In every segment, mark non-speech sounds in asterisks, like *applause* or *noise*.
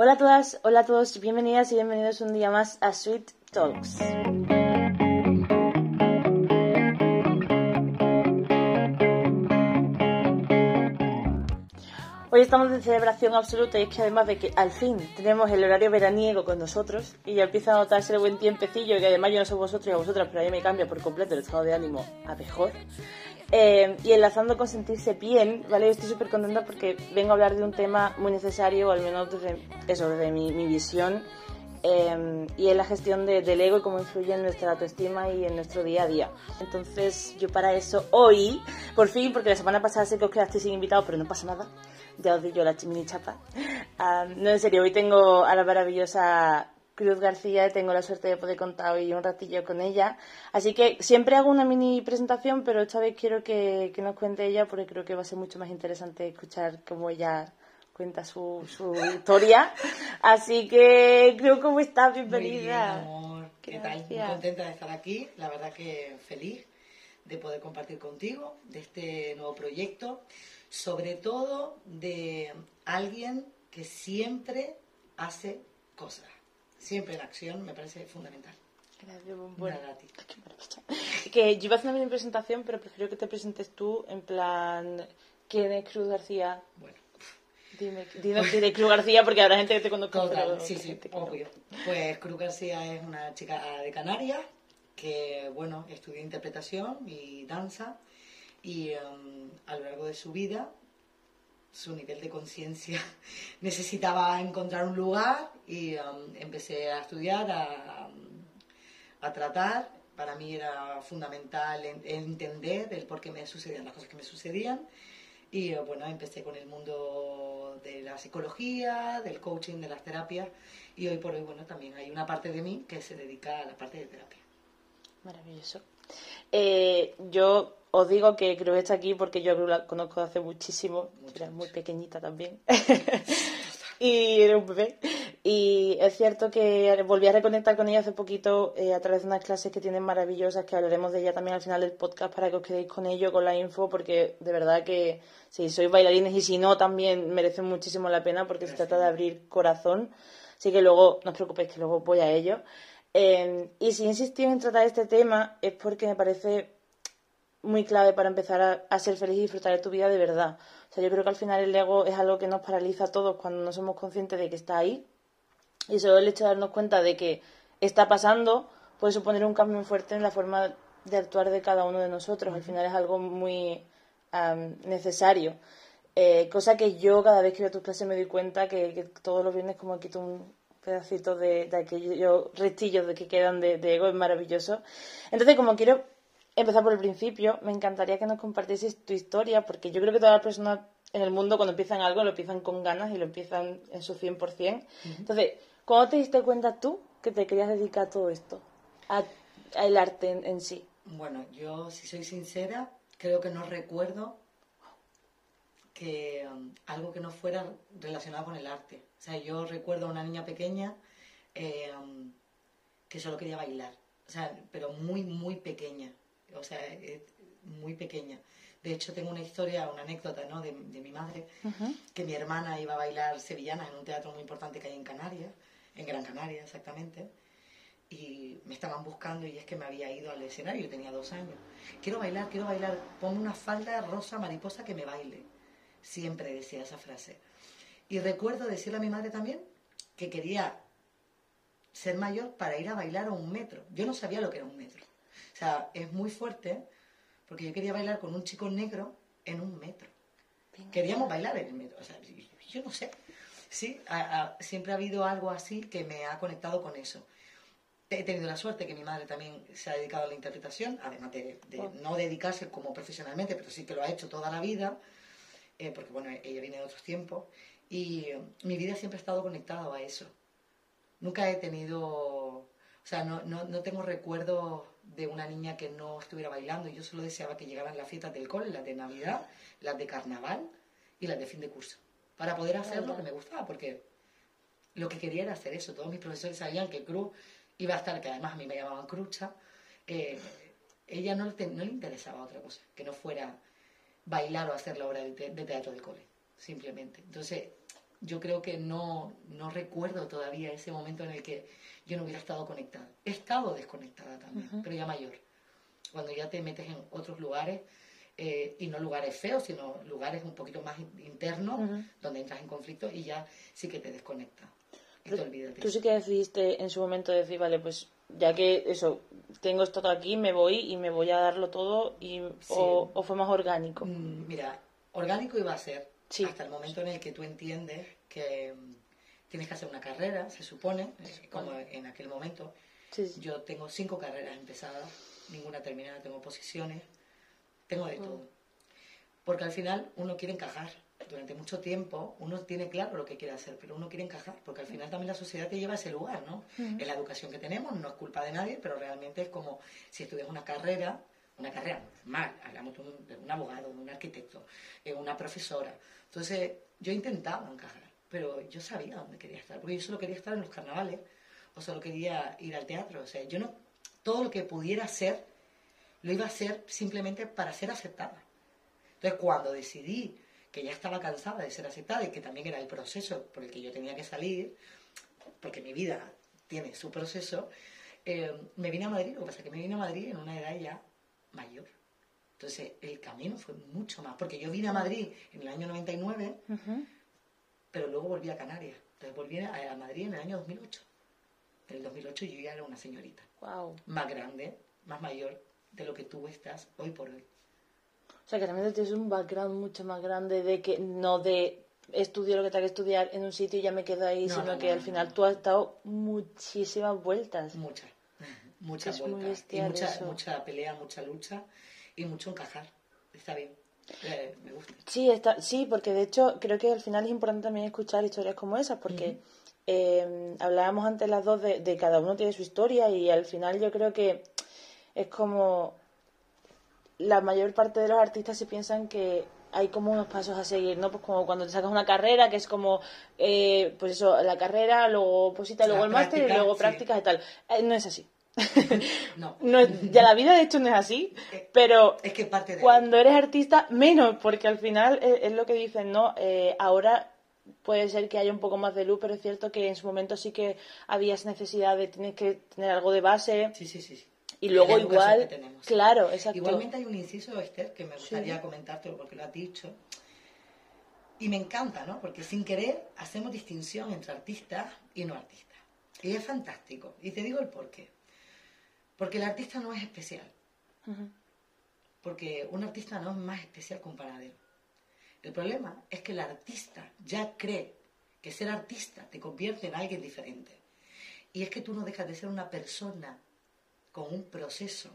Hola a todas, hola a todos, bienvenidas y bienvenidos un día más a Sweet Talks. Hoy estamos de celebración absoluta y es que además de que al fin tenemos el horario veraniego con nosotros y ya empieza a notarse el buen tiempecillo que además yo no soy vosotros y a vosotras, pero a mí me cambia por completo el estado de ánimo a mejor. Eh, y enlazando con sentirse bien, ¿vale? Estoy súper contenta porque vengo a hablar de un tema muy necesario, o al menos desde, eso, desde mi, mi visión, eh, y es la gestión de, del ego y cómo influye en nuestra autoestima y en nuestro día a día. Entonces, yo para eso hoy, por fin, porque la semana pasada sé que os quedasteis sin invitados, pero no pasa nada, ya os di yo la mini chapa. No, en serio, hoy tengo a la maravillosa Cruz García, tengo la suerte de poder contar hoy un ratillo con ella. Así que siempre hago una mini presentación, pero esta vez quiero que, que nos cuente ella porque creo que va a ser mucho más interesante escuchar cómo ella cuenta su, su *laughs* historia. Así que creo ¿cómo estás? Bienvenida. Muy bien, amor. ¿Qué tal? Muy Gracias. contenta de estar aquí. La verdad que feliz de poder compartir contigo de este nuevo proyecto. Sobre todo de alguien que siempre hace cosas. Siempre en acción me parece fundamental. Gracias, bombón. Nada, a ti. Que yo iba a hacer una mini presentación, pero prefiero que te presentes tú, en plan, ¿quién es Cruz García? Bueno, Dime, de Cruz García, porque habrá gente que te conozca. total, sí, sí, que no. obvio. Pues Cruz García es una chica de Canarias que, bueno, estudió interpretación y danza y em, a lo largo de su vida su nivel de conciencia *laughs* necesitaba encontrar un lugar y em, empecé a estudiar, a, a tratar. Para mí era fundamental en- entender el por qué me sucedían las cosas que me sucedían. Y eh, bueno, empecé con el mundo de la psicología, del coaching, de las terapias. Y hoy por hoy, bueno, también hay una parte de mí que se dedica a la parte de terapia. Maravilloso. Eh, yo os digo que Cruz está aquí porque yo a Cruz la conozco hace muchísimo. Mucho, era muy pequeñita también. *laughs* y era un bebé. Y es cierto que volví a reconectar con ella hace poquito eh, a través de unas clases que tienen maravillosas, que hablaremos de ella también al final del podcast para que os quedéis con ello, con la info, porque de verdad que si sois bailarines y si no, también merecen muchísimo la pena porque se trata de abrir corazón. Así que luego, no os preocupéis, que luego voy a ello. Eh, y si he insistido en tratar este tema es porque me parece muy clave para empezar a, a ser feliz y disfrutar de tu vida de verdad. O sea, yo creo que al final el ego es algo que nos paraliza a todos cuando no somos conscientes de que está ahí. Y solo el hecho de darnos cuenta de que está pasando puede suponer un cambio muy fuerte en la forma de actuar de cada uno de nosotros. Al final es algo muy am, necesario. Eh, cosa que yo cada vez que veo tus clases me doy cuenta que, que todos los viernes como quito un pedacito de, de aquellos restillos de que quedan de, de ego, es maravilloso. Entonces, como quiero empezar por el principio, me encantaría que nos compartieses tu historia, porque yo creo que todas las personas en el mundo cuando empiezan algo lo empiezan con ganas y lo empiezan en su 100%. Entonces, ¿cuándo te diste cuenta tú que te querías dedicar a todo esto? A- al arte en, en sí. Bueno, yo, si soy sincera, creo que no recuerdo que um, algo que no fuera relacionado con el arte. O sea, yo recuerdo a una niña pequeña eh, um, que solo quería bailar. O sea, pero muy, muy pequeña. O sea, eh, muy pequeña. De hecho, tengo una historia, una anécdota, ¿no? De, de mi madre, que mi hermana iba a bailar sevillanas en un teatro muy importante que hay en Canarias, en Gran Canaria exactamente, y me estaban buscando y es que me había ido al escenario, yo tenía dos años. Quiero bailar, quiero bailar, pon una falda rosa mariposa que me baile. Siempre decía esa frase. Y recuerdo decirle a mi madre también que quería ser mayor para ir a bailar a un metro. Yo no sabía lo que era un metro. O sea, es muy fuerte porque yo quería bailar con un chico negro en un metro. Queríamos bailar en el metro. O sea, yo no sé. Sí, a- a- siempre ha habido algo así que me ha conectado con eso. He tenido la suerte que mi madre también se ha dedicado a la interpretación, además de, de Oh. no dedicarse como profesionalmente, pero sí que lo ha hecho toda la vida, eh, porque bueno, ella viene de otros tiempos, y eh, mi vida siempre ha estado conectada a eso. Nunca he tenido, o sea, no, no, no tengo recuerdos de una niña que no estuviera bailando. Yo solo deseaba que llegaran las fiestas del cole, las de Navidad, las de Carnaval y las de fin de curso, para poder hacer lo que me gustaba, porque lo que quería era hacer eso. Todos mis profesores sabían que Cruz iba a estar, que además a mí me llamaban Crucha, eh, ella no, no le interesaba otra cosa, que no fuera bailar o hacer la obra de, te- de teatro del cole, simplemente. Entonces, yo creo que no, no recuerdo todavía ese momento en el que yo no hubiera estado conectada. He estado desconectada también, pero ya mayor. Cuando ya te metes en otros lugares, eh, y no lugares feos, sino lugares un poquito más internos, donde entras en conflicto y ya sí que te desconecta. Y te olvidas Tú sí que decidiste en su momento decir, vale, pues ya que eso, tengo esto aquí, me voy y me voy a darlo todo, y, o, fue más orgánico? Mm, mira, orgánico iba a ser hasta el momento en el que tú entiendes que mm, tienes que hacer una carrera, se supone, eh, como en aquel momento. Yo tengo cinco carreras empezadas, ninguna terminada, tengo posiciones, tengo de todo. Porque al final uno quiere encajar. Durante mucho tiempo uno tiene claro lo que quiere hacer, pero uno quiere encajar, porque al final también la sociedad te lleva a ese lugar, ¿no? Es la educación que tenemos, no es culpa de nadie, pero realmente es como si estudias una carrera, una carrera normal, hablamos de un, abogado, de un arquitecto, de una profesora. Entonces, yo intentaba encajar, pero yo sabía dónde quería estar, porque yo solo quería estar en los carnavales, o solo quería ir al teatro, o sea, yo no, todo lo que pudiera hacer, lo iba a hacer simplemente para ser aceptada. Entonces, cuando decidí que ya estaba cansada de ser aceptada y que también era el proceso por el que yo tenía que salir, porque mi vida tiene su proceso, eh, me vine a Madrid. Lo que pasa es que me vine a Madrid en una edad ya mayor. Entonces, el camino fue mucho más, porque yo vine a Madrid en el año 99, pero luego volví a Canarias. Entonces, volví a, Madrid en el año 2008. En el 2008 yo ya era una señorita. Wow. Más grande, más mayor de lo que tú estás hoy por hoy. O sea, que también tienes un background mucho más grande de que no de estudio lo que tengo que estudiar en un sitio y ya me quedo ahí, sino que al final tú has dado muchísimas vueltas. Muchas, muchas vueltas. Y mucha, mucha pelea, mucha lucha y mucho encajar. Está bien. Eh, me gusta. Sí, está, sí, porque de hecho creo que al final es importante también escuchar historias como esas, porque eh, hablábamos antes las dos de, de cada uno tiene su historia y al final yo creo que es como la mayor parte de los artistas se piensan que hay como unos pasos a seguir, ¿no? Pues como cuando te sacas una carrera, que es como, eh, pues eso, la carrera, luego posita, luego el máster y luego prácticas y tal. Eh, no es así. *laughs* no. ya la vida de hecho no es así, eh, pero es que parte de cuando eres artista, menos, porque al final es, lo que dicen, ¿no? ahora puede ser que haya un poco más de luz, pero es cierto que en su momento sí que habías necesidad de tener que tener algo de base. Sí, sí, sí. Y luego igual, claro, exacto. Igualmente hay un inciso, Esther, que me gustaría comentártelo porque lo has dicho. Y me encanta, ¿no? Porque sin querer hacemos distinción entre artistas y no artistas. Y es fantástico. Y te digo el por qué. Porque el artista no es especial. Porque un artista no es más especial que un panadero. El problema es que el artista ya cree que ser artista te convierte en alguien diferente. Y es que tú no dejas de ser una persona con un proceso,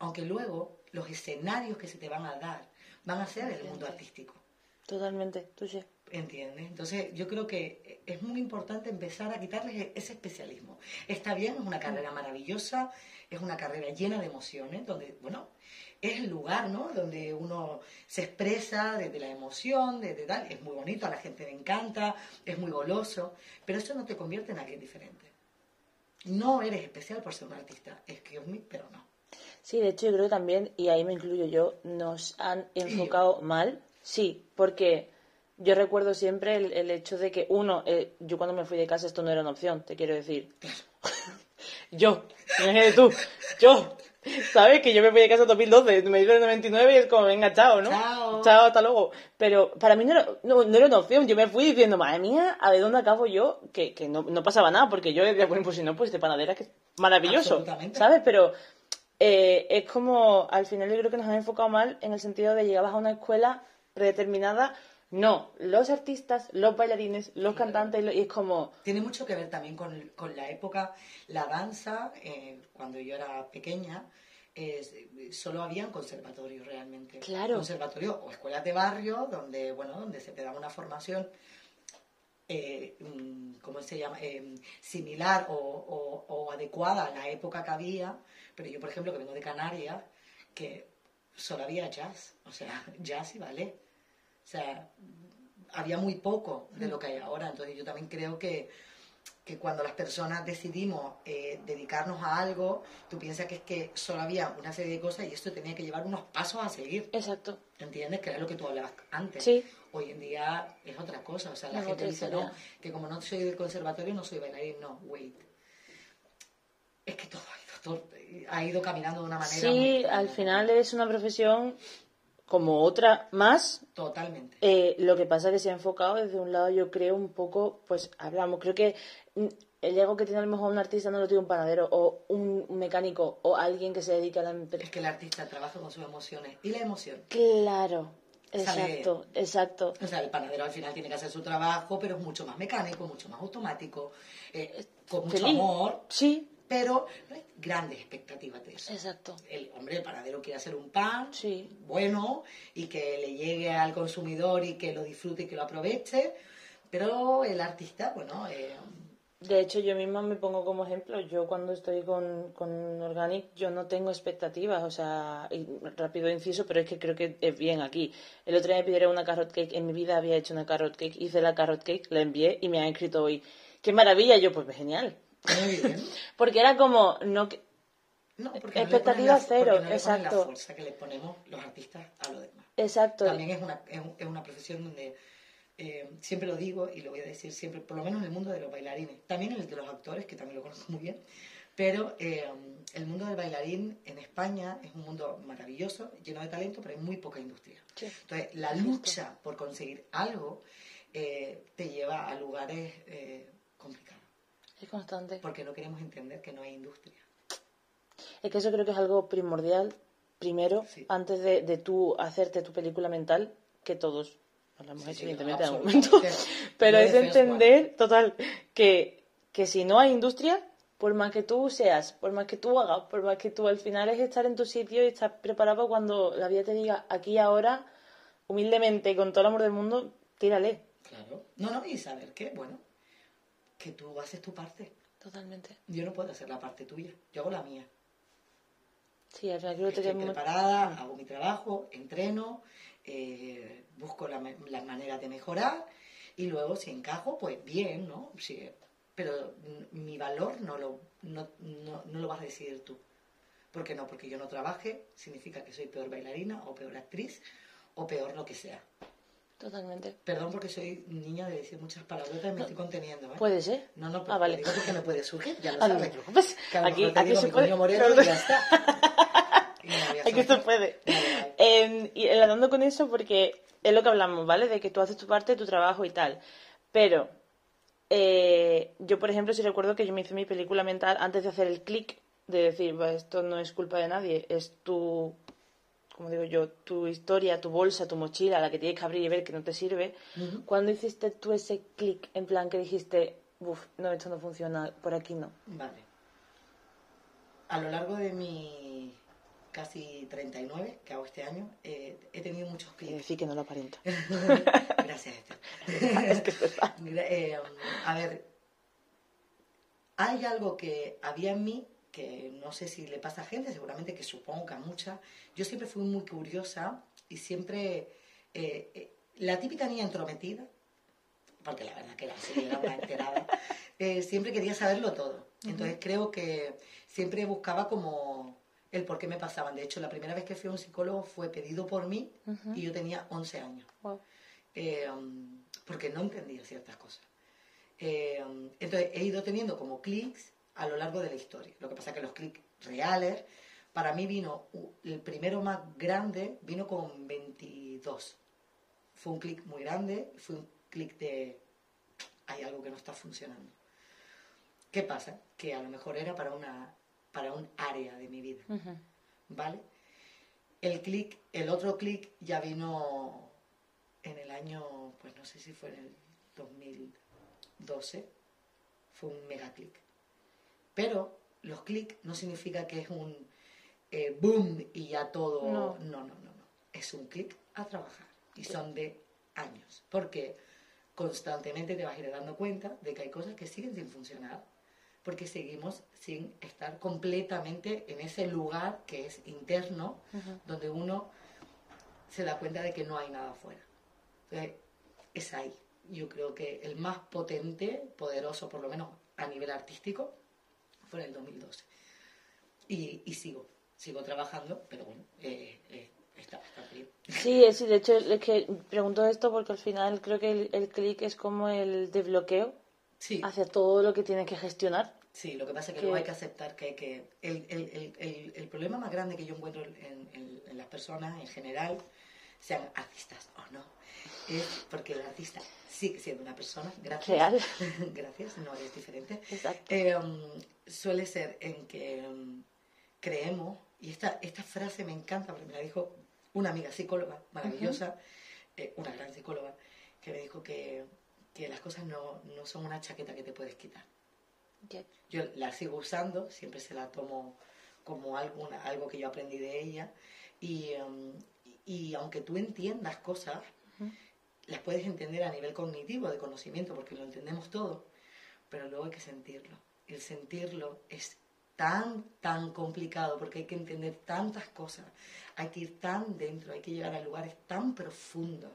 aunque luego los escenarios que se te van a dar van a ser el mundo artístico. Totalmente, tú sí. ¿Entiendes? Entonces yo creo que es muy importante empezar a quitarles ese especialismo. Está bien, es una carrera maravillosa, es una carrera llena de emociones, donde, bueno, es el lugar, ¿no? Donde uno se expresa desde la emoción, desde tal, es muy bonito, a la gente le encanta, es muy goloso, pero eso no te convierte en alguien diferente. No eres especial por ser un artista, excuse me, pero no. Sí, de hecho yo creo que también, y ahí me incluyo yo, nos han enfocado mal. Sí, porque yo recuerdo siempre el, hecho de que, uno, eh, yo cuando me fui de casa esto no era una opción, te quiero decir. *laughs* yo, imagínate tú, yo, *laughs* ¿Sabes? Que yo me fui de casa en 2012, me dijo en 99 y es como, venga, chao, ¿no? Chao. Chao, hasta luego. Pero para mí no era, no, era una opción. Yo me fui diciendo, madre mía, a ver dónde acabo yo, que, que no, no, pasaba nada, porque yo decía, bueno, pues si no, pues de panadera, que es maravilloso. ¿Sabes? Pero eh, es como, al final yo creo que nos han enfocado mal en el sentido de llegabas a una escuela predeterminada no, los artistas, los bailarines, los cantantes, y es como... Tiene mucho que ver también con, la época, la danza, eh, cuando yo era pequeña, solo habían conservatorios realmente. Claro. Conservatorios o escuelas de barrio, donde, bueno, donde se te daba una formación, eh, mm, ¿cómo se llama?, eh, similar o, o adecuada a la época que había, pero yo, por ejemplo, que vengo de Canarias, que solo había jazz, o sea, *laughs* jazz y ballet sea, había muy poco de lo que hay ahora. Entonces yo también creo que que cuando las personas decidimos eh, dedicarnos a algo, tú piensas que es que solo había una serie de cosas y esto tenía que llevar unos pasos a seguir. Exacto. ¿Entiendes? Que era lo que tú hablabas antes. Sí. Hoy en día es otra cosa. O sea, la Es gente dice, historia. no, que como no soy del conservatorio no soy bailarín. No, wait. Es que todo ha ido, todo ha ido caminando de una manera Sí, al final es una profesión como otra más. Totalmente. Eh, lo que pasa es que se ha enfocado desde un lado, yo creo, un poco, pues hablamos, creo que mm, el ego que tiene a lo mejor un artista no lo tiene un panadero o un mecánico o alguien que se dedica a la empresa. Es que el artista trabaja con sus emociones. Y la emoción. Claro, Sale- exacto, exacto. O sea, el panadero al final tiene que hacer su trabajo, pero es mucho más mecánico, mucho más automático, eh, con mucho Feliz. amor, Sí, pero no hay grandes expectativas de eso. exacto. El hombre, el panadero quiere hacer un pan Sí. bueno y que le llegue al consumidor y que lo disfrute y que lo aproveche, pero el artista, bueno, eh, De hecho, yo misma me pongo como ejemplo. Yo cuando estoy con, con Organic, yo no tengo expectativas. O sea, y rápido inciso, pero es que creo que es bien aquí. El otro día me pidieron una carrot cake. En mi vida había hecho una carrot cake. Hice la carrot cake, la envié y me han escrito hoy. ¡Qué maravilla! Yo, pues genial. Muy bien. *laughs* Porque era como, no, No, porque Expectativa no la, cero, porque no exacto. la fuerza que le ponemos los artistas a lo demás. exacto. También es una, es, un- es una profesión donde eh, siempre lo digo y lo voy a decir siempre, por lo menos en el mundo de los bailarines, también en el de los actores, que también lo conozco muy bien, pero eh, el mundo del bailarín en España es un mundo maravilloso, lleno de talento, pero hay muy poca industria. Sí. Entonces, la lucha por conseguir algo eh, te lleva a lugares complicados, Es constante. porque no queremos entender que no hay industria. Es que eso creo que es algo primordial, primero, Sí. antes de, de tú hacerte tu película mental, que todos la hemos Sí, hecho, sí, evidentemente, en algún momento. *laughs* Pero es entender, total, que, que si no hay industria, por más que tú seas, por más que tú hagas, por más que tú al final es estar en tu sitio y estar preparado para cuando la vida te diga aquí ahora, humildemente, con todo el amor del mundo, tírale. Claro. No, no, y saber que, bueno, que tú haces tu parte. Totalmente. Yo no puedo hacer la parte tuya, yo hago la mía. Sí, al final creo que Estoy muy- preparada, hago mi trabajo, entreno, eh, busco la, las maneras de mejorar y luego si encajo, pues bien, ¿no? Sí, pero mi valor no lo, no, no, no lo vas a decidir tú. ¿Por qué no? Porque yo no trabaje, significa que soy peor bailarina o peor actriz o peor lo que sea. Totalmente. Perdón porque soy niña de decir muchas palabrotas y me estoy conteniendo, ¿eh? Puede ser. No, no, Ah, vale. digo porque me puede surgir, ya lo Ah, no sabes. Aquí, te aquí digo se mi puede. moreno y ya está. *laughs* Y Aquí se puede. Vale. Eh, y enlazando con eso, porque es lo que hablamos, ¿vale? De que tú haces tu parte, tu trabajo y tal. Pero eh, yo, por ejemplo, sí recuerdo que yo me hice mi película mental antes de hacer el clic de decir, "Va, esto no es culpa de nadie, es tu, como digo yo, tu historia, tu bolsa, tu mochila, la que tienes que abrir y ver que no te sirve. Ujú. ¿Cuándo hiciste tú ese clic en plan que dijiste, uff, no, esto no funciona, por aquí no? Vale. A lo largo de mi casi 39, que hago este año, eh, he tenido muchos clics. decir que no lo aparento. *laughs* *laughs* Gracias, Esther. Eh, a ver, hay algo que había en mí que no sé si le pasa a gente, seguramente que supongo que a muchas. Yo siempre fui muy curiosa y siempre eh, eh, la típica niña entrometida, porque la verdad que la serie era una enterada, *laughs* eh, siempre quería saberlo todo. Entonces creo que siempre buscaba como el por qué me pasaban. De hecho, la primera vez que fui a un psicólogo fue pedido por mí y yo tenía 11 años Wow. porque no entendía ciertas cosas. Entonces he ido teniendo como clics a lo largo de la historia. Lo que pasa que los clics reales, para mí vino, el primero más grande vino con 22. Fue un clic muy grande, fue un clic de hay algo que no está funcionando. ¿Qué pasa? Que a lo mejor era para, una, para un área de mi vida. ¿vale? El clic, el otro clic ya vino en el año, pues no sé si fue en el 2012, fue un mega clic. Pero los clics no significa que es un eh, boom y ya todo. No. no, no, no. no. Es un clic a trabajar y son de años. Porque constantemente te vas a ir dando cuenta de que hay cosas que siguen sin funcionar porque seguimos sin estar completamente en ese lugar que es interno, donde uno se da cuenta de que no hay nada afuera. Entonces, es ahí. yo creo que el más potente, poderoso por lo menos a nivel artístico, fue en el 2012. Y, y sigo, sigo trabajando, pero bueno, eh, eh, está bastante bien. Sí, sí, de hecho es que pregunto esto porque al final creo que el, el clic es como el desbloqueo Sí, hacia todo lo que tienes que gestionar. sí, lo que pasa es que Que- luego hay que aceptar que, que el, el, el, el, el problema más grande que yo encuentro en, en- en las personas en general, sean artistas o no, es porque el artista sigue siendo una persona, gracias. Real. *laughs* gracias, no es diferente. Exacto. Eh, suele ser en que um, creemos, y esta, esta frase me encanta porque me la dijo una amiga psicóloga maravillosa, eh, una gran psicóloga, que me dijo que, que las cosas no, no son una chaqueta que te puedes quitar. Ya. Yo la sigo usando, siempre se la tomo como alguna, algo que yo aprendí de ella, y, um, y, aunque tú entiendas cosas, las puedes entender a nivel cognitivo, de conocimiento, porque lo entendemos todo, pero luego hay que sentirlo. El sentirlo es tan, tan complicado, porque hay que entender tantas cosas, hay que ir tan dentro, hay que llegar a lugares tan profundos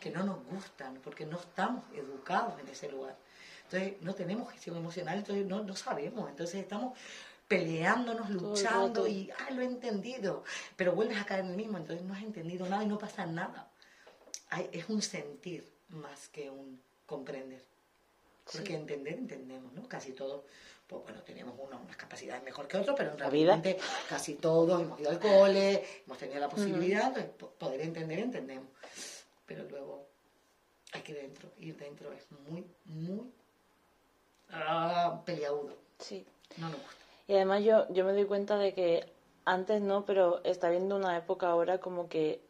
que no nos gustan, porque no estamos educados en ese lugar. Entonces no tenemos gestión emocional, entonces no, no sabemos, entonces estamos peleándonos, luchando y, ah, lo he entendido, pero vuelves a caer en el mismo, entonces no has entendido nada y no pasa nada hay- es un sentir más que un comprender. Porque Sí. entender, entendemos, ¿no? Casi todos, pues bueno, tenemos uno- unas capacidades mejor que otros, pero en realidad casi todos hemos ido al cole, hemos tenido la posibilidad, entonces, po- poder entender, entendemos. Pero luego hay que ir dentro, ir dentro es muy, muy ah, peliagudo, Sí. no nos gusta. Y además yo, yo me doy cuenta de que antes no, pero está viendo una época ahora como que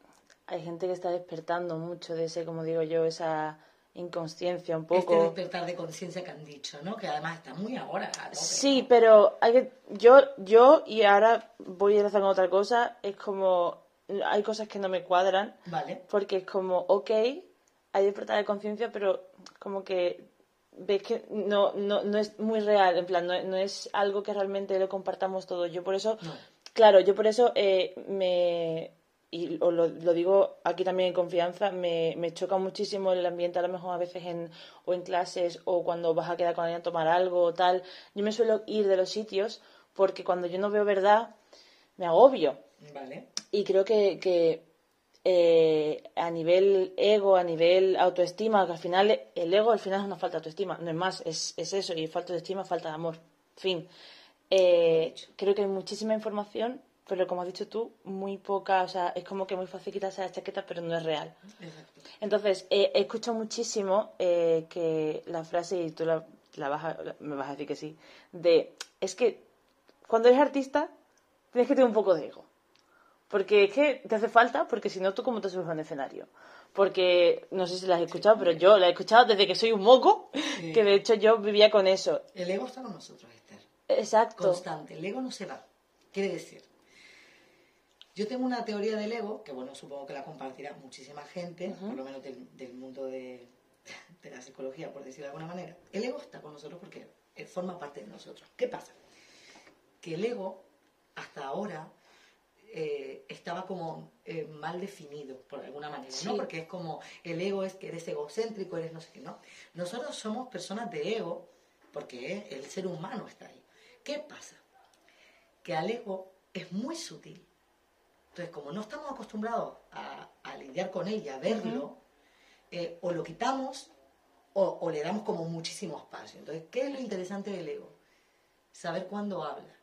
hay gente que está despertando mucho de ese, como digo yo, esa inconsciencia un Este poco. despertar de conciencia que han dicho, ¿no? Que además está muy ahora. ¿no? Sí, pero hay que, yo, yo, y ahora voy a ir haciendo otra cosa, es como, hay cosas que no me cuadran, Vale. porque es como, ok, hay despertar de conciencia, pero como que ves que no, no, no es muy real, en plan, no, no es algo que realmente lo compartamos todos. Yo por eso, No. claro, yo por eso eh, me, y lo, lo digo aquí también en confianza, me, me choca muchísimo el ambiente a lo mejor a veces en, o en clases o cuando vas a quedar con alguien a tomar algo o tal. Yo me suelo ir de los sitios porque cuando yo no veo verdad, me agobio. Vale. Y creo que, que eh, a nivel ego, a nivel autoestima, que al final el ego al final es una falta de autoestima, no es más, es, es eso, y falta de estima, falta de amor. Fin. Eh, creo que hay muchísima información, pero como has dicho tú, muy poca, o sea, es como que muy fácil quitarse la chaqueta, pero no es real. Exacto. Entonces, eh, he escuchado muchísimo eh, que la frase, y tú la, la vas a- me vas a decir que sí, de, es que cuando eres artista tienes que tener un poco de ego. Porque es que te hace falta, porque si no, ¿tú cómo te subes a un escenario? Porque, no sé si la has escuchado, pero yo la he escuchado desde que soy un moco, Sí. que de hecho yo vivía con eso. El ego está con nosotros, Esther. Exacto. Constante. El ego no se va. Quiere decir, yo tengo una teoría del ego, que bueno, supongo que la compartirá muchísima gente, por lo menos del, del mundo de, *laughs* de la psicología, por decirlo de alguna manera. El ego está con nosotros porque eh, forma parte de nosotros. ¿Qué pasa? Que el ego, hasta ahora, eh, estaba como eh, mal definido, por alguna manera, Sí. ¿no? Porque es como, el ego es que eres egocéntrico, eres no sé qué, ¿no? Nosotros somos personas de ego, porque el ser humano está ahí. ¿Qué pasa? Que al ego es muy sutil. Entonces, como no estamos acostumbrados a, a lidiar con él y a verlo, eh, o lo quitamos o, o le damos como muchísimo espacio. Entonces, ¿qué es lo interesante del ego? Saber cuándo habla.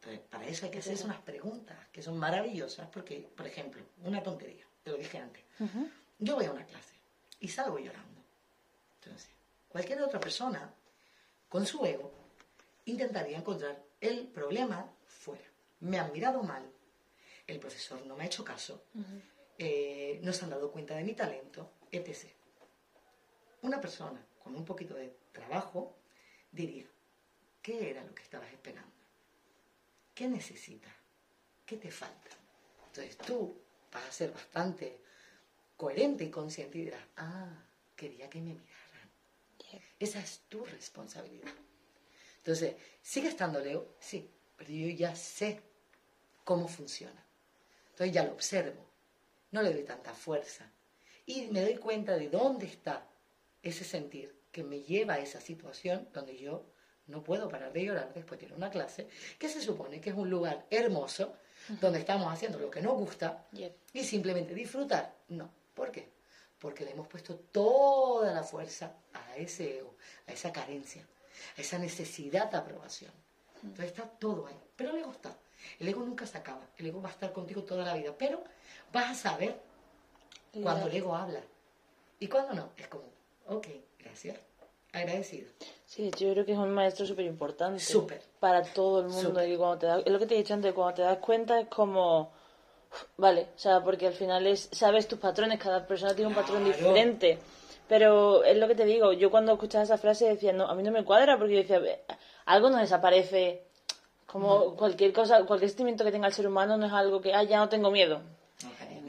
Entonces, para eso hay que hacerse unas preguntas que son maravillosas, porque, por ejemplo, una tontería, te lo dije antes. Yo voy a una clase y salgo llorando. Entonces, cualquier otra persona con su ego intentaría encontrar el problema fuera. Me han mirado mal, el profesor no me ha hecho caso, eh, no se han dado cuenta de mi talento, etc. Una persona con un poquito de trabajo diría, ¿qué era lo que estabas esperando? ¿Qué necesitas? ¿Qué te falta? Entonces tú vas a ser bastante coherente y consciente y dirás, ah, quería que me miraran. Esa es tu responsabilidad. Entonces, ¿sigue estando Leo? Sí, pero yo ya sé cómo funciona. Entonces ya lo observo, no le doy tanta fuerza. y me doy cuenta de dónde está ese sentir que me lleva a esa situación donde yo no puedo parar de llorar después de ir a una clase, que se supone que es un lugar hermoso, donde estamos haciendo lo que nos gusta y simplemente disfrutar. No, ¿por qué? Porque le hemos puesto toda la fuerza a ese ego, a esa carencia, a esa necesidad de aprobación. Entonces está todo ahí, pero el ego está. El ego nunca se acaba, el ego va a estar contigo toda la vida, pero vas a saber cuando el ego habla y cuando no. Es como, ok, gracias, agradecido. Sí, yo creo que es un maestro súper importante. Súper. Para todo el mundo. Y cuando te das, es lo que te he dicho antes, cuando te das cuenta es como... Vale, o sea, porque al final es, sabes tus patrones, cada persona tiene un patrón diferente. Pero es lo que te digo, yo cuando escuchaba esa frase decía, no, a mí no me cuadra porque yo decía, algo no desaparece. Como cualquier cosa, cualquier sentimiento que tenga el ser humano no es algo que, ah, ya no tengo miedo.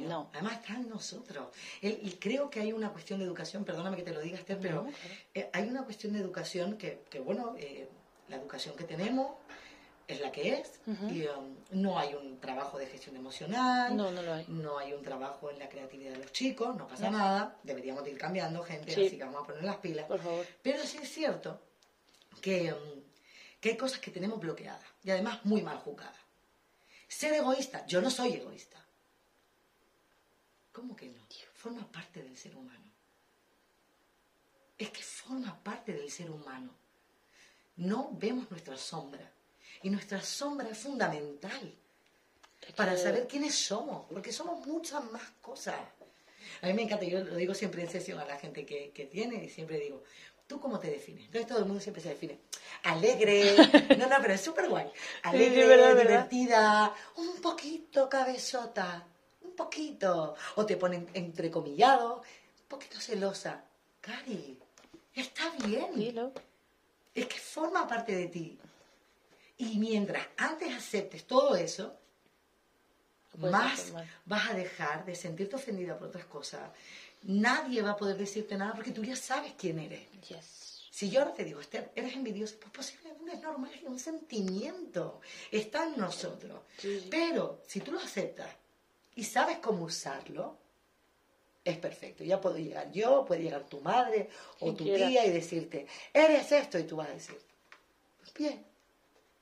No, Además está en nosotros. y creo que hay una cuestión de educación, perdóname que te lo diga Esther, pero eh, hay una cuestión de educación que, que bueno, eh, la educación que tenemos es la que es. y, um, no hay un trabajo de gestión emocional. No, no lo hay. No hay un trabajo en la creatividad de los chicos, no pasa nada. Deberíamos ir cambiando gente, así que vamos a poner las pilas. Por favor. Pero sí es cierto que, um, que hay cosas que tenemos bloqueadas y además muy mal juzgadas. Ser egoísta, yo no soy egoísta. ¿Cómo que no? Forma parte del ser humano. Es que forma parte del ser humano. No vemos nuestra sombra. Y nuestra sombra es fundamental para saber quiénes somos, porque somos muchas más cosas. A mí me encanta, yo lo digo siempre en sesión a la gente que, tiene y siempre digo, ¿tú cómo te defines? Entonces todo el mundo siempre se define alegre, *laughs* no, no, pero es súper guay, alegre, divertida, un poquito cabezota, un poquito, o te ponen entrecomillado, un poquito celosa. Cari, está bien. Es que forma parte de ti. Y mientras antes aceptes todo eso, más vas a dejar de sentirte ofendida por otras cosas. Nadie va a poder decirte nada porque tú ya sabes quién eres. Si yo ahora te digo, Esther, eres envidioso, pues posiblemente es normal, es un sentimiento. Está en nosotros. Pero si tú lo aceptas y sabes cómo usarlo, es perfecto. Ya puedo llegar yo, puede llegar tu madre o tu tía y decirte, eres esto, y tú vas a decir, bien,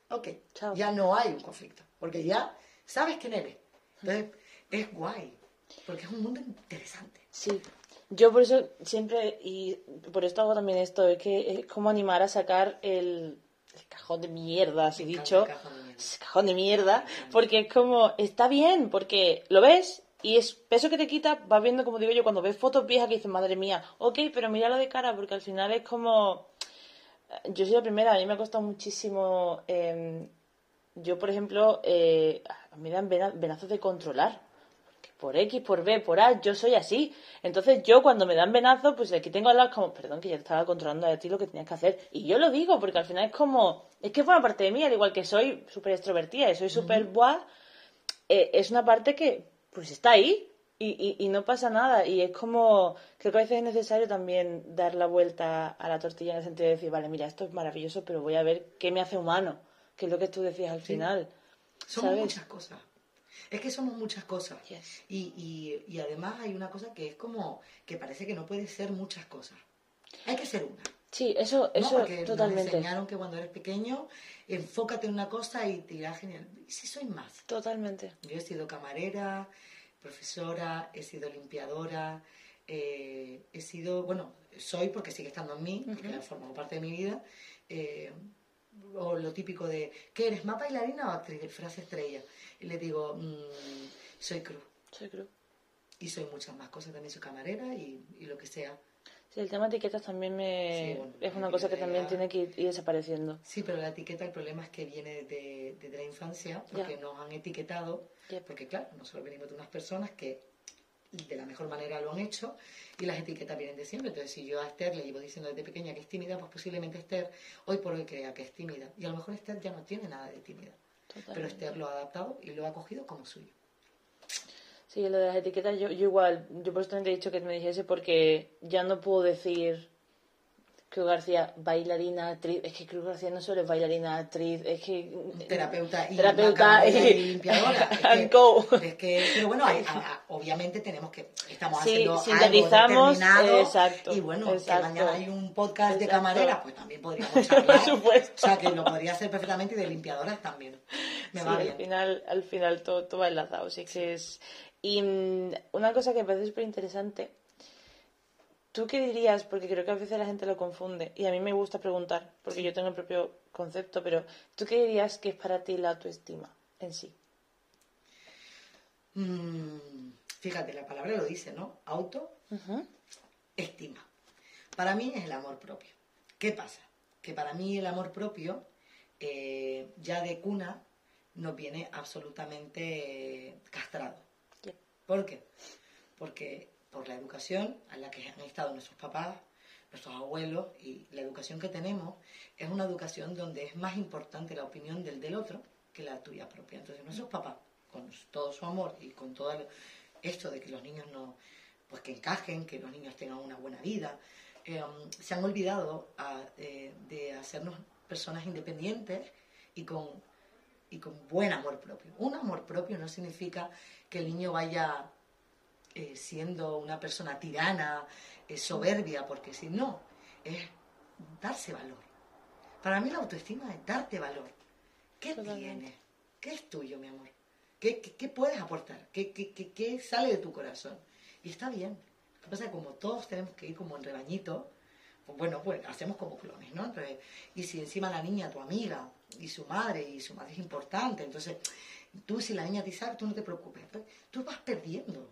ok, ya no hay un conflicto, porque ya sabes quién eres. Entonces, es guay, porque es un mundo interesante. Sí, yo por eso siempre, y por esto hago también esto, es que es como animar a sacar el, cajón de mierda, así dicho. Cajón de mierda. porque es como, está bien, porque lo ves y es peso que te quita, vas viendo, como digo yo, cuando ves fotos viejas que dices, madre mía, ok, pero míralo de cara, porque al final es como. Yo soy la primera, a mí me ha costado muchísimo. Em, yo, por ejemplo, eh, me dan venazos de controlar por X, por B, por A, yo soy así. Entonces yo cuando me dan venazo, pues aquí tengo a las como, perdón, que ya estaba controlando a ti lo que tenías que hacer. Y yo lo digo, porque al final es como, es que forma parte de mí, al igual que soy súper extrovertida y soy súper buah, eh, es una parte que pues está ahí y, y, no pasa nada. Y es como, creo que a veces es necesario también dar la vuelta a la tortilla en el sentido de decir, vale, mira, esto es maravilloso, pero voy a ver qué me hace humano, que es lo que tú decías al final. Son muchas cosas. Es que somos muchas cosas. Y, y, y, además hay una cosa que es como que parece que no puede ser muchas cosas. Hay que ser una. Sí, eso, eso Porque totalmente. Nos enseñaron que cuando eres pequeño, enfócate en una cosa y te irá genial. ¿Y si soy más? Totalmente. Yo he sido camarera, profesora, he sido limpiadora, eh, he sido, bueno, soy porque sigue estando en mí, porque ha formado parte de mi vida. Eh, o lo típico de, ¿qué eres, más bailarina o actriz? Frase estrella. Y le digo, mm, soy cruz. Soy cruz. Y soy muchas más cosas, también soy camarera y, y lo que sea. Sí, el tema de etiquetas también me... es una cosa que también tiene que ir, desapareciendo. Sí, pero la etiqueta, el problema es que viene de, de, la infancia, porque nos han etiquetado, porque claro, nosotros venimos de unas personas que de la mejor manera lo han hecho y las etiquetas vienen de siempre. Entonces, si yo a Esther le llevo diciendo desde pequeña que es tímida, pues posiblemente Esther hoy por hoy crea que es tímida. Y a lo mejor Esther ya no tiene nada de tímida. Pero Esther lo ha adaptado y lo ha cogido como suyo. Sí, lo de las etiquetas, yo, igual, yo por eso también te he dicho que me dijese porque ya no puedo decir Cruz García, bailarina, actriz. Es que Cruz García no solo es bailarina, actriz, es que. terapeuta y, terapeuta y, y- limpiadora. Es *laughs* que, go. es que- pero bueno, hay- a- a- obviamente tenemos que estamos Sí, haciendo sintetizamos, algo exacto, y bueno, exacto. que mañana hay un podcast de Exacto. camarera, pues también podríamos *laughs* charlar. Por supuesto. O sea, que lo podría hacer perfectamente y de limpiadoras también. Me Sí, va al bien. final, al final todo, todo va enlazado, sí que es... Y mm, una cosa que me parece súper interesante, ¿tú qué dirías? Porque creo que a veces la gente lo confunde y a mí me gusta preguntar, porque yo tengo el propio concepto, pero ¿tú qué dirías que es para ti la autoestima en sí? Mm, fíjate, la palabra lo dice, ¿no? Auto, Ujú. estima. Para mí es el amor propio. ¿Qué pasa? Que para mí el amor propio, eh, ya de cuna, nos viene absolutamente eh, castrado. ¿Por qué? Porque por la educación a la que han estado nuestros papás, nuestros abuelos y la educación que tenemos, es una educación donde es más importante la opinión del del otro que la tuya propia. Entonces nuestros papás, con todo su amor y con todo esto de que los niños no, pues que encajen, que los niños tengan una buena vida, eh, se han olvidado a- eh, de hacernos personas independientes y con, y con buen amor propio. Un amor propio no significa que el niño vaya eh, siendo una persona tirana, eh, soberbia, porque si no, es darse valor. Para mí la autoestima es darte valor. ¿Qué Totalmente. tienes? ¿Qué es tuyo, mi amor? ¿Qué, qué, qué puedes aportar? ¿Qué, qué, qué, qué sale de tu corazón? Y está bien. Lo que pasa es que como todos tenemos que ir como en rebañito, pues bueno, pues hacemos como clones, ¿no? Entonces, y si encima la niña, tu amiga, y su madre, y su madre es importante, entonces tú si la niña te sabe, tú no te preocupes. Pues, tú vas perdiendo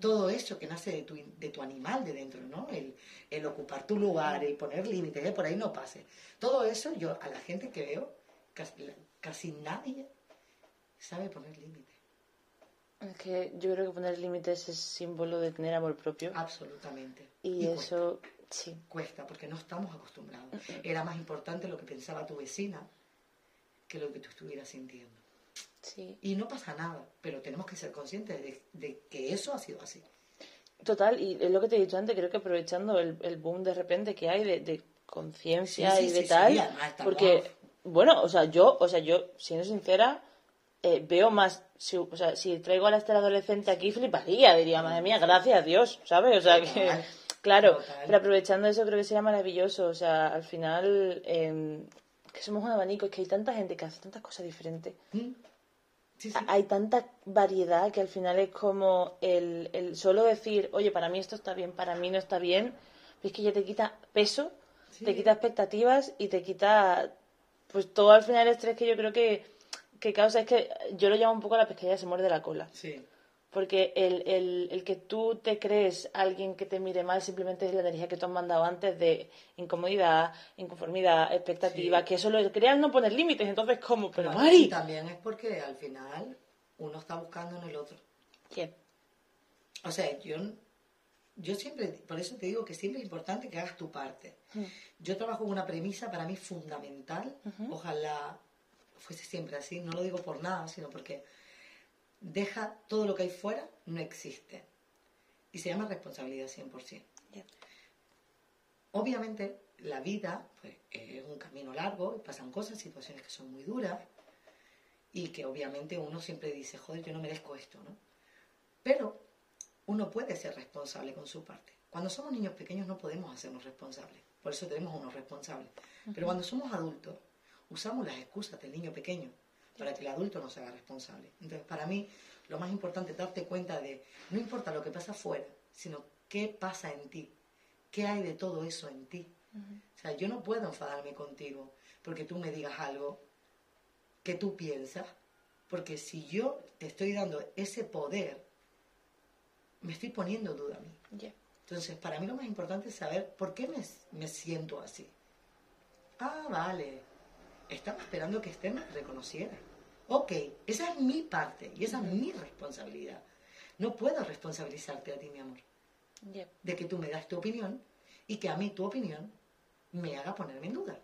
todo eso que nace de tu, de tu animal de dentro, ¿no? El, el ocupar tu lugar, el poner límites, ¿eh? por ahí no pase. Todo eso yo a la gente que veo, casi, casi nadie sabe poner límites. Es que yo creo que poner límites es símbolo de tener amor propio Absolutamente. y eso, sí, cuesta, porque no estamos acostumbrados. Era más importante lo que pensaba tu vecina que lo que tú estuvieras sintiendo. Sí. Y no pasa nada, pero tenemos que ser conscientes de, de que eso ha sido así. Total, y es lo que te he dicho antes, creo que aprovechando el, el boom de repente que hay de, de conciencia Sí, sí, y de tal, porque, bueno, o sea, yo, o sea, yo, siendo sincera, eh, veo más, si, o sea, si traigo a la Estela adolescente aquí, fliparía, diría, madre mía, gracias a Dios, ¿sabes? O sea, que, claro, total. pero aprovechando eso creo que sería maravilloso, o sea, al final, eh, que somos un abanico, es que hay tanta gente que hace tantas cosas diferentes ¿Mm? Sí, sí. hay tanta variedad que al final es como el, el solo decir, oye, para mí esto está bien, para mí no está bien, es que ya te quita peso, Sí. te quita expectativas y te quita, pues todo al final el estrés que yo creo que, que causa es que yo lo llamo un poco la pescadilla se muerde la cola. Sí. Porque el, el, el que tú te crees alguien que te mire mal simplemente es la energía que tú has mandado antes de incomodidad, inconformidad, expectativa, Sí. que eso lo creas no poner límites. Entonces, ¿cómo? Pero, Claro, Mari. y también es porque al final uno está buscando en el otro. ¿Qué? O sea, yo, yo siempre, por eso te digo que siempre es importante que hagas tu parte. Mm. Yo trabajo con una premisa para mí fundamental, ojalá fuese siempre así, no lo digo por nada, sino porque deja todo lo que hay fuera, no existe. Y se llama responsabilidad 100%. Ya. Obviamente, la vida pues, es un camino largo y pasan cosas, situaciones que son muy duras y que obviamente uno siempre dice, joder, yo no merezco esto, ¿no? Pero uno puede ser responsable con su parte. Cuando somos niños pequeños no podemos hacernos responsables, por eso tenemos unos responsables. Pero cuando somos adultos, usamos las excusas del niño pequeño para que el adulto no se haga responsable. Entonces, para mí, lo más importante es darte cuenta de, no importa lo que pasa afuera, sino qué pasa en ti, qué hay de todo eso en ti. O sea, yo no puedo enfadarme contigo porque tú me digas algo que tú piensas, porque si yo te estoy dando ese poder, me estoy poniendo duda a mí. Entonces, para mí lo más importante es saber por qué me, me siento así. Ah, vale. Estaba esperando que Esther me reconociera. Ok, esa es mi parte y esa es mi responsabilidad. No puedo responsabilizarte a ti, mi amor, de que tú me das tu opinión y que a mí tu opinión me haga ponerme en duda.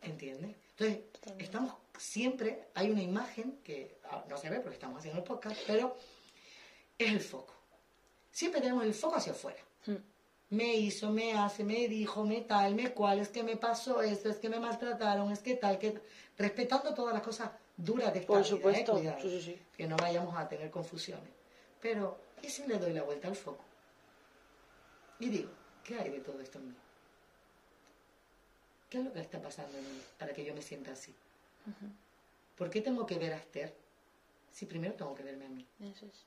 ¿Entiendes? Entonces, estamos siempre, hay una imagen que ah, no se ve porque estamos haciendo el podcast, pero es el foco. Siempre tenemos el foco hacia afuera. Mm. me hizo, me hace, me dijo, me tal, me cual, es que me pasó esto, es que me maltrataron, es que tal, que respetando todas las cosas duras de esta Por vida, ¿eh? supuesto. Cuidado, Sí, sí, sí. que no vayamos a tener confusiones. Pero, ¿y si le doy la vuelta al foco? Y digo, ¿qué hay de todo esto en mí? ¿Qué es lo que está pasando en mí para que yo me sienta así? ¿Por qué tengo que ver a Esther si primero tengo que verme a mí? Eso es.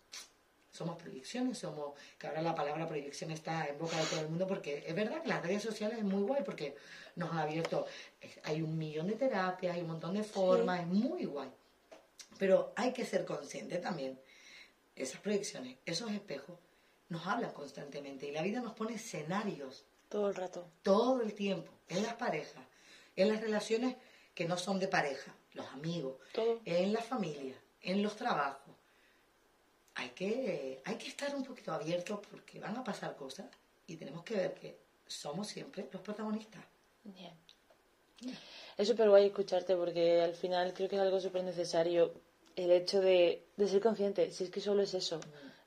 Somos proyecciones, somos, que ahora la palabra proyección está en boca de todo el mundo porque es verdad que las redes sociales es muy guay porque nos han abierto, hay un millón de terapias, hay un montón de formas, es muy guay. Pero hay que ser consciente también, esas proyecciones, esos espejos, nos hablan constantemente y la vida nos pone escenarios Todo el rato. todo el tiempo, en las parejas, en las relaciones que no son de pareja, los amigos, Todo. en la familia, en los trabajos. Hay que, hay que estar un poquito abiertos porque van a pasar cosas y tenemos que ver que somos siempre los protagonistas. Bien. Es súper guay escucharte porque al final creo que es algo súper necesario el hecho de, de ser consciente. Si es que solo es eso.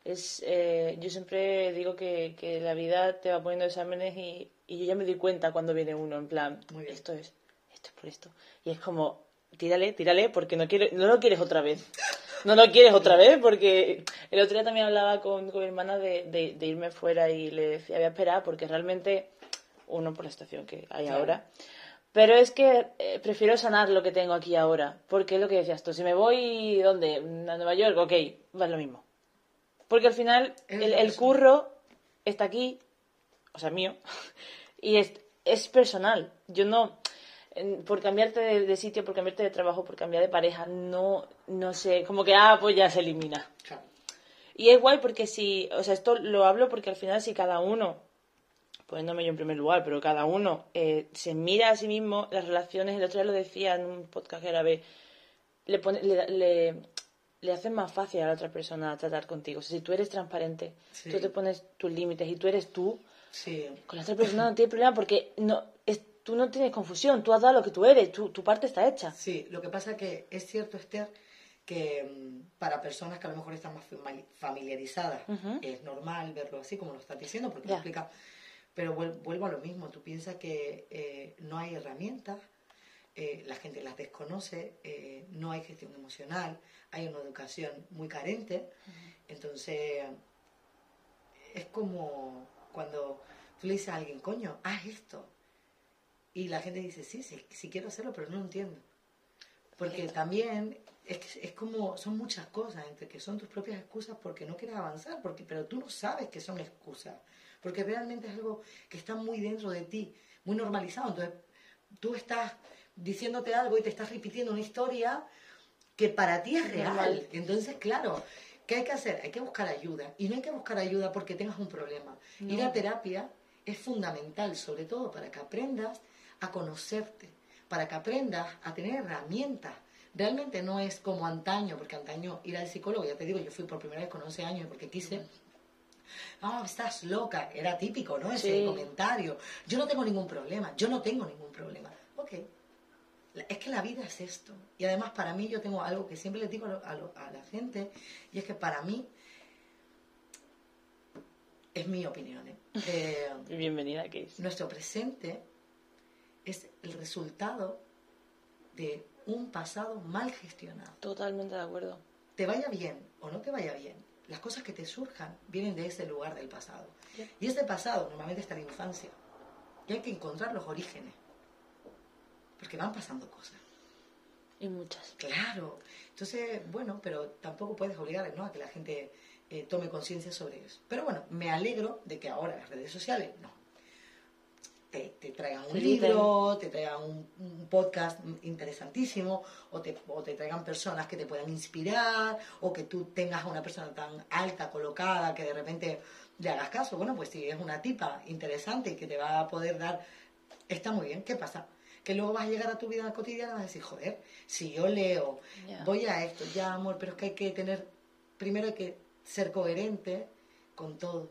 Es, eh, yo siempre digo que, que la vida te va poniendo exámenes y, y yo ya me doy cuenta cuando viene uno, en plan, esto es, esto es por esto. Y es como, tírale, tírale, porque no, quiere, no lo quieres otra vez. *laughs* No lo quieres otra vez, porque el otro día también hablaba con, con mi hermana de, de, de irme fuera y le decía, voy a esperar, porque realmente, uno por la situación que hay Claro. ahora, pero es que eh, prefiero sanar lo que tengo aquí ahora, porque es lo que decías tú, si me voy, ¿dónde? A Nueva York, ok, va lo mismo. Porque al final el, el curro está aquí, o sea, mío, *laughs* y es, es personal. Yo no, por cambiarte de, de sitio, por cambiarte de trabajo, por cambiar de pareja, no, no sé, como que, ah, pues ya se elimina. Claro. Y es guay porque si, o sea, esto lo hablo porque al final si cada uno, poniéndome yo en primer lugar, pero cada uno eh, se mira a sí mismo, las relaciones, el otro día lo decía en un podcast que grabé, le, pone, le, le, le hace más fácil a la otra persona tratar contigo. O sea, si tú eres transparente, Sí. tú te pones tus límites y tú eres tú, Sí, con la otra persona no tiene problema porque no, tú no tienes confusión, tú has dado lo que tú eres, tú- tu parte está hecha. sí. Lo que pasa que es cierto, Esther, que mm, para personas que a lo mejor están más fami- familiarizadas es normal verlo así, como lo estás diciendo, porque lo explica. Pero vuel- vuelvo a lo mismo, tú piensas que eh, no hay herramientas, eh, la gente las desconoce, eh, no hay gestión emocional, hay una educación muy carente, entonces es como cuando tú le dices a alguien, coño, haz esto. Y la gente dice, sí, sí, sí quiero hacerlo, pero no lo entiendo. Porque Correcto. también es, que es como, son muchas cosas, entre que son tus propias excusas porque no quieres avanzar, porque, pero tú no sabes que son excusas, porque realmente es algo que está muy dentro de ti, muy normalizado. Entonces, tú estás diciéndote algo y te estás repitiendo una historia que para ti es real. Normal. Entonces, claro, ¿qué hay que hacer? Hay que buscar ayuda. Y no hay que buscar ayuda porque tengas un problema. No. Ir a terapia es fundamental, sobre todo para que aprendas a conocerte, para que aprendas a tener herramientas. Realmente no es como antaño, porque antaño ir al psicólogo, ya te digo, yo fui por primera vez con 11 años porque quise. Ah, estás loca, era típico, ¿no? Ese Sí. comentario. Yo no tengo ningún problema, yo no tengo ningún problema. Ok, es que la vida es esto. Y además para mí yo tengo algo que siempre les digo a, lo- la gente, y es que para mí es mi opinión. ¿eh? *laughs* Eh, bienvenida, Case. nuestro presente es el resultado de un pasado mal gestionado. Totalmente de acuerdo. Te vaya bien o no te vaya bien, las cosas que te surjan vienen de ese lugar del pasado. Y ese pasado normalmente está en la infancia. Y hay que encontrar los orígenes. Porque van pasando cosas. Y muchas. Claro. Entonces, bueno, pero tampoco puedes obligar ¿no? a que la gente eh, tome conciencia sobre eso. Pero bueno, me alegro de que ahora las redes sociales no. Te, te traigan un libro, te traigan un, un podcast interesantísimo, o te, o te traigan personas que te puedan inspirar, o que tú tengas a una persona tan alta, colocada, que de repente le hagas caso. Bueno, pues si es una tipa interesante y que te va a poder dar, está muy bien. ¿Qué pasa? Que luego vas a llegar a tu vida cotidiana y vas a decir, joder, si yo leo, voy a esto, ya amor, pero es que hay que tener, primero hay que ser coherente con todo.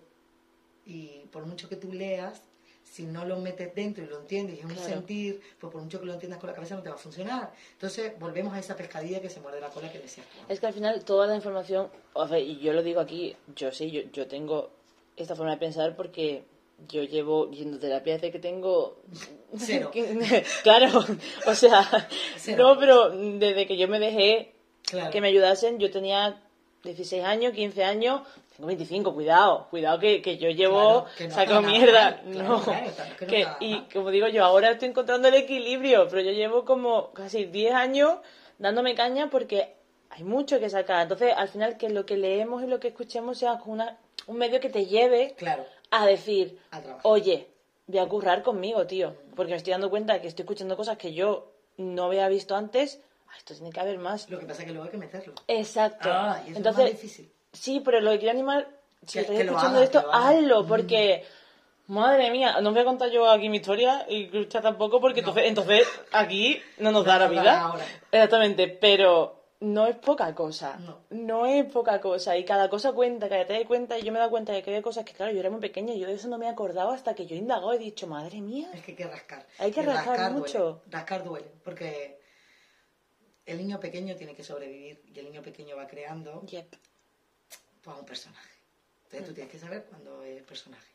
Y por mucho que tú leas, si no lo metes dentro y lo entiendes y es un sentir, pues por mucho que lo entiendas con la cabeza no te va a funcionar. Entonces volvemos a esa pescadilla que se muerde la cola que decías tú. Es que al final toda la información, o sea, y yo lo digo aquí, yo sí, yo, yo tengo esta forma de pensar porque yo llevo yendo terapia desde que tengo... *laughs* Cero. *laughs* claro, o sea, Cero. no, pero desde que yo me dejé Claro. que me ayudasen, yo tenía 16 años, 15 años, tengo 25, cuidado, cuidado que, que yo llevo, Claro, que no saco mierda, mal, no, claro, claro, que no que- y como digo yo, ahora estoy encontrando el equilibrio, pero yo llevo como casi 10 años dándome caña porque hay mucho que sacar, entonces al final que lo que leemos y lo que escuchemos sea una, un medio que te lleve Claro, a decir, oye, voy a currar conmigo, tío, porque me estoy dando cuenta de que estoy escuchando cosas que yo no había visto antes, ah, esto tiene que haber más. Lo que pasa es que luego hay que meterlo. Exacto. Ah, y eso Entonces, es más difícil. Sí, pero lo que quiero animar, si lo escuchando esto, hazlo, porque, madre mía, no voy a contar yo aquí mi historia y Lucha tampoco, porque No. entonces, entonces aquí no nos *laughs* da la vida. ahora. Exactamente, pero no es poca cosa. No. es poca cosa. Y cada cosa cuenta, cada te das cuenta. Y yo me he dado cuenta de que hay cosas que, claro, yo era muy pequeña y yo de eso no me acordaba hasta que yo he indagado y he dicho, madre mía. Es que hay que rascar. Hay que rascar duele. mucho. Rascar duele, porque el niño pequeño tiene que sobrevivir y el niño pequeño va creando Yep, pues, a un personaje. Entonces tú tienes que saber cuándo es el personaje.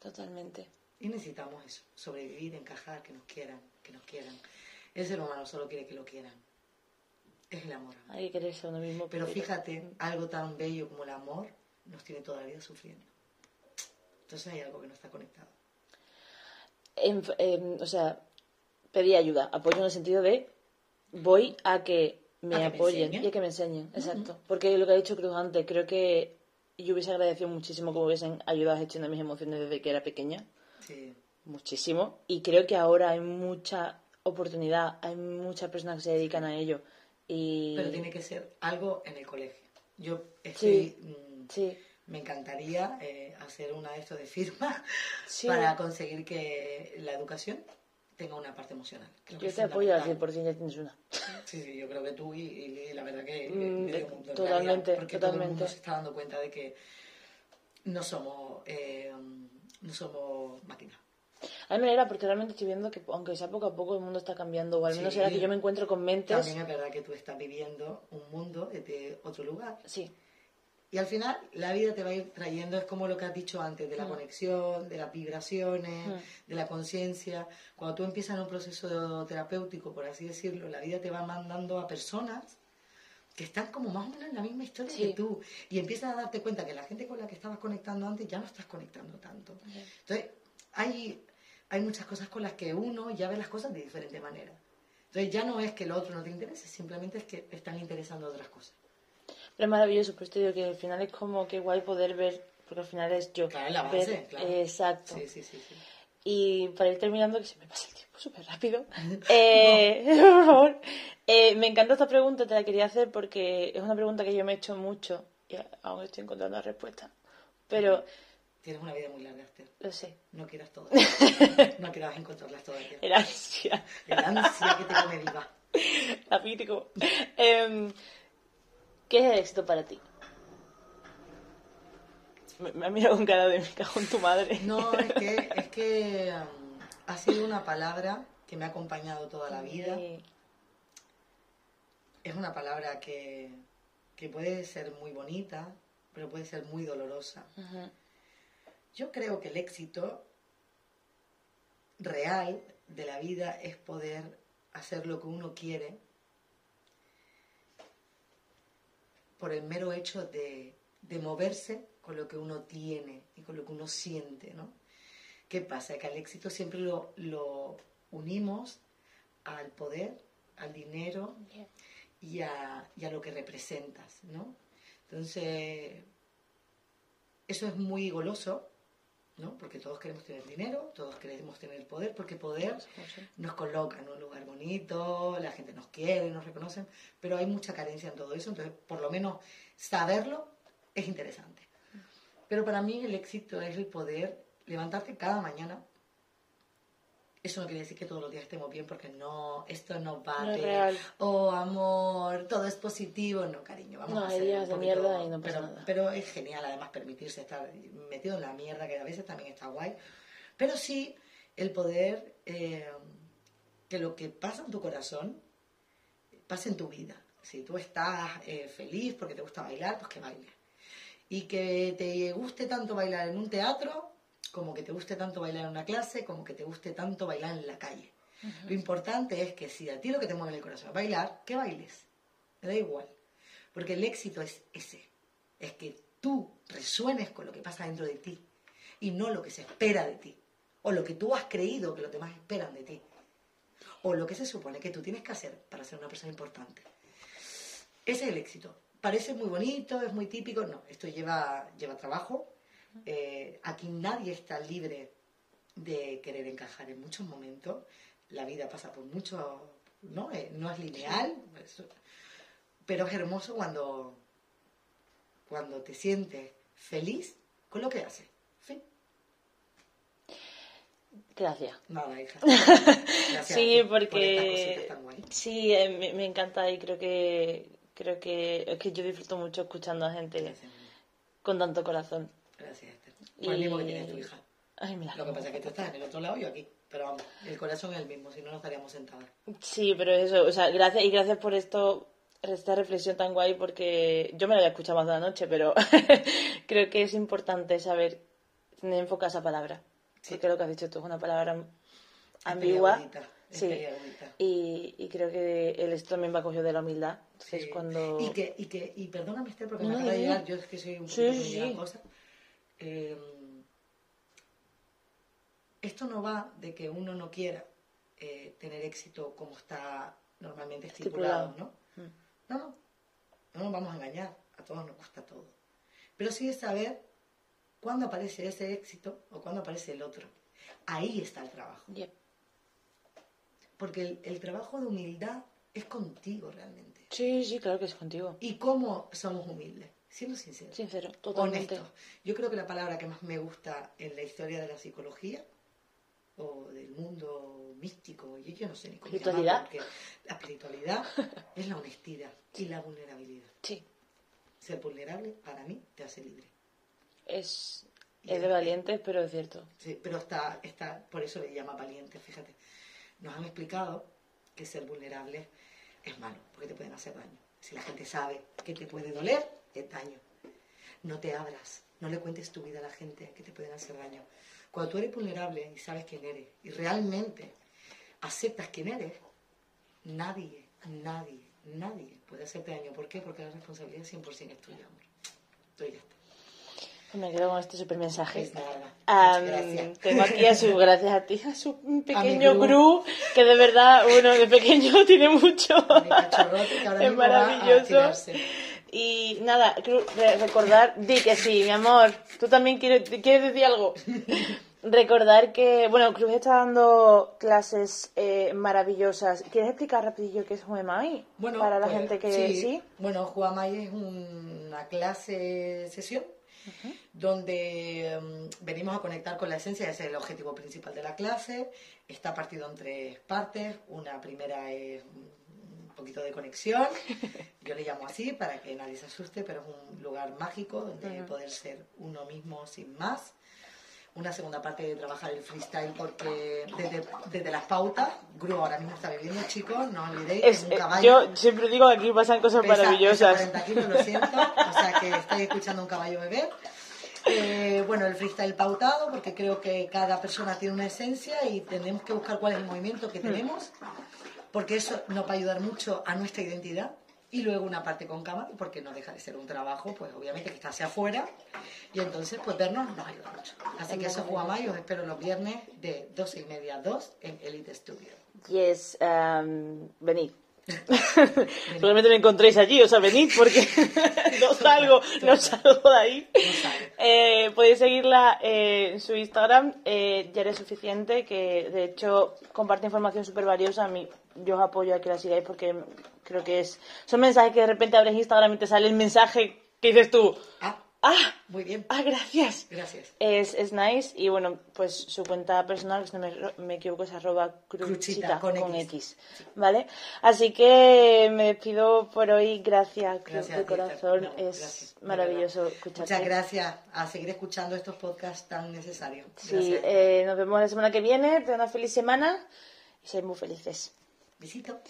totalmente. Y necesitamos eso, sobrevivir, encajar, que nos quieran, que nos quieran. El ser humano solo quiere que lo quieran. Es el amor. Hay que quererse a uno mismo. Pero fíjate, algo tan bello como el amor nos tiene toda la vida sufriendo. Entonces hay algo que no está conectado. en- em, o sea, pedí ayuda, apoyo en el sentido de voy a que me A que me apoyen y a que me enseñen, exacto. Porque lo que ha dicho Cruz antes, creo que yo hubiese agradecido muchísimo que me hubiesen ayudado a gestionar mis emociones desde que era pequeña, Sí. muchísimo. Y creo que ahora hay mucha oportunidad, hay muchas personas que se dedican a ello. Y... Pero tiene que ser algo en el colegio. Yo estoy, mm, Sí, me encantaría eh, hacer una de estos de firma Sí. *laughs* para conseguir que la educación tenga una parte emocional. Creo que yo es te apoyo al fundamental. 100%, ya tienes una. Sí, sí, yo creo que tú y, y la verdad que Mm, en totalmente, realidad, porque todo el mundo totalmente. se está dando cuenta de que no somos eh, no somos máquinas. A mí me alegra porque realmente estoy viendo que, aunque sea poco a poco, el mundo está cambiando, o al menos Sí. era que yo me encuentro con mentes. También es verdad que tú estás viviendo un mundo desde otro lugar. Sí, Y al final la vida te va a ir trayendo, es como lo que has dicho antes, de la Mm. conexión, de las vibraciones, Mm. de la conciencia. Cuando tú empiezas en un proceso terapéutico, por así decirlo, la vida te va mandando a personas que están como más o menos en la misma historia Sí. que tú. Y empiezas a darte cuenta que la gente con la que estabas conectando antes ya no estás conectando tanto. Entonces, hay, hay muchas cosas con las que uno ya ve las cosas de diferente manera. Entonces, ya no es que el otro no te interese, simplemente es que están interesando otras cosas. Pero es maravilloso, pues te digo que al final es como que guay poder ver, porque al final es yo. Claro, la ver- base, claro. Exacto. Sí, sí, sí. sí. Y para ir terminando, que se me pasa el tiempo súper rápido, *laughs* eh, *laughs* por favor, eh, me encanta esta pregunta, te la quería hacer porque es una pregunta que yo me he hecho mucho y aún estoy encontrando la respuesta. Pero, Tienes una vida muy larga, Esther. lo sé, No quieras todas. *laughs* no quieras encontrarlas todas. era ansia. El ansia que te come viva. La pítico. ¿Qué es el éxito para ti? Me, me ha mirado con cara de me cago en tu madre. No, es que, es que um, ha sido una palabra que me ha acompañado toda la vida. Sí. Es una palabra que, que puede ser muy bonita, pero puede ser muy dolorosa. Yo creo que el éxito real de la vida es poder hacer lo que uno quiere por el mero hecho de, de moverse con lo que uno tiene y con lo que uno siente, ¿no? ¿Qué pasa? Que al éxito siempre lo, lo unimos al poder, al dinero y a, y a lo que representas, ¿no? Entonces, eso es muy goloso, ¿no? Porque todos queremos tener dinero, todos queremos tener poder, porque poder nos coloca en un lugar bonito, la gente nos quiere, nos reconocen, pero hay mucha carencia en todo eso, entonces por lo menos saberlo es interesante. Pero para mí el éxito es el poder levantarte cada mañana. Eso no quiere decir que todos los días estemos bien, porque no, esto no va No de, oh amor, todo es positivo. No, cariño, vamos No, a hacer de mierda y no pasa pero, nada. Pero es genial además permitirse estar metido en la mierda, que a veces también está guay. Pero sí el poder eh, que lo que pasa en tu corazón pase en tu vida. Si tú estás eh, feliz porque te gusta bailar, pues que bailes. Y que te guste tanto bailar en un teatro, como que te guste tanto bailar en una clase, como que te guste tanto bailar en la calle. Lo importante es que si a ti lo que te mueve el corazón es bailar, que bailes. Me da igual. Porque el éxito es ese. Es que tú resuenes con lo que pasa dentro de ti y no lo que se espera de ti. O lo que tú has creído que los demás esperan de ti. O lo que se supone que tú tienes que hacer para ser una persona importante. Ese es el éxito. Parece muy bonito, es muy típico. No, esto lleva, lleva trabajo. Eh, aquí nadie está libre de querer encajar en muchos momentos. La vida pasa por muchos, ¿no? Eh, no es lineal, pues, pero es hermoso cuando, cuando te sientes feliz con lo que haces. Fin. Gracias. Nada, hija. *laughs* Gracias Sí, ti por porque estas sí, eh, me, me encanta y creo que creo que es que yo disfruto mucho escuchando a gente Gracias, con tanto corazón. Por el mismo que tienes tu hija. Ay, me la Lo que pasa es que tú estás en el otro lado y yo aquí. Pero vamos, el corazón es el mismo, si no, no estaríamos sentadas. Sí, pero eso, o sea, gracias y gracias por esto, esta reflexión tan guay porque yo me la había escuchado más de la noche, pero *laughs* creo que es importante saber tener enfocada esa palabra. Sí. Porque lo que has dicho tú es una palabra ambigua. es Sí. Y, y creo que él esto también va cogido de la humildad. Entonces, Sí. cuando... Y que, y que, y perdóname Esther porque No, me acaba de llegar, yo es que soy un poquito sí. Eh, esto no va de que uno no quiera eh, tener éxito como está normalmente estipulado, Estipulado. ¿no? Mm. No, no, no nos vamos a engañar, a todos nos gusta todo. Pero sí es saber cuándo aparece ese éxito o cuándo aparece el otro. Ahí está el trabajo. Yep. Porque el, el trabajo de humildad es contigo realmente. Sí, sí, claro que es contigo. ¿Y cómo somos humildes? Siendo. Sincero, totalmente. Honestos. Yo creo que la palabra que más me gusta en la historia de la psicología o del mundo místico, y yo no sé ni cómo Espiritualidad. porque la espiritualidad es la honestidad y la vulnerabilidad. Sí, Ser vulnerable para mí te hace libre. es, es de valientes, pero es cierto. Sí, pero está, está, por eso le llama valiente, fíjate. Nos han explicado que ser vulnerable es malo, porque te pueden hacer daño. Si la gente sabe que te puede doler, es daño. No te abras, no le cuentes tu vida a la gente que te pueden hacer daño. Cuando tú eres vulnerable y sabes quién eres y realmente aceptas quién eres, nadie, nadie, nadie puede hacerte daño. ¿Por qué? Porque la responsabilidad 100% es tuya, amor. Tú ya está. Pues me quedo con este super mensaje. Es nada. Muchas gracias. tengo aquí a su, *laughs* gracias a ti, a su pequeño Gru. Gru, que de verdad, bueno, de pequeño *laughs* tiene mucho. Mi que ahora es a maravilloso. tirarse. Y nada, recordar, di que sí, mi amor, tú también quieres, quieres decir algo. *laughs* Recordar que, bueno, Cruz está dando clases eh, maravillosas. ¿Quieres explicar rapidillo qué es UMI? Bueno, Para la pues, gente que sí. sí. Bueno, Juamay es una clase sesión donde mm, venimos a conectar con la esencia, ese es el objetivo principal de la clase. Está partido en tres partes. Una primera es un poquito de conexión, yo le llamo así para que nadie se asuste, pero es un lugar mágico donde poder ser uno mismo sin más. Una segunda parte de trabajar el freestyle porque desde, desde las pautas, Gru ahora mismo está viviendo, chicos, no olvidéis, Es- un eh, caballo. yo siempre digo que aquí pasan cosas Pesa- maravillosas. pesa 40 kilos, lo siento. O sea que estáis escuchando un caballo beber. Eh, bueno, el freestyle pautado, porque creo que cada persona tiene una esencia y tenemos que buscar cuál es el movimiento que tenemos, porque eso nos va a ayudar mucho a nuestra identidad. Y luego una parte con cámara, porque no deja de ser un trabajo, pues obviamente que está hacia afuera. Y entonces, pues vernos nos ayuda mucho. Así que eso es Guamay, os espero los viernes de 12 y media a 2 en Elite Studio. Yes, um, venid. *laughs* Seguramente me encontréis allí, o sea, venid porque *laughs* no salgo, no salgo de ahí. Eh, podéis seguirla eh, en su Instagram, eh, ya eres suficiente, que de hecho comparte información súper valiosa. A mí, yo os apoyo a que la sigáis porque creo que es. Son mensajes que de repente abres Instagram y te sale el mensaje que dices tú, Ah, ¡ah! muy bien. ¡ah, gracias! Gracias. Es, es nice y bueno, pues su cuenta personal, si no me, me equivoco, es arroba cruchita Cruchita, con con, X. X. ¿Vale? Así que me despido por hoy. Gracias, Cruz Gracias de corazón. No, es gracias, maravilloso escucharte. Muchas gracias a seguir escuchando estos podcasts tan necesarios. Sí, eh, nos vemos la semana que viene. Ten una feliz semana y seid muy felices. Besito.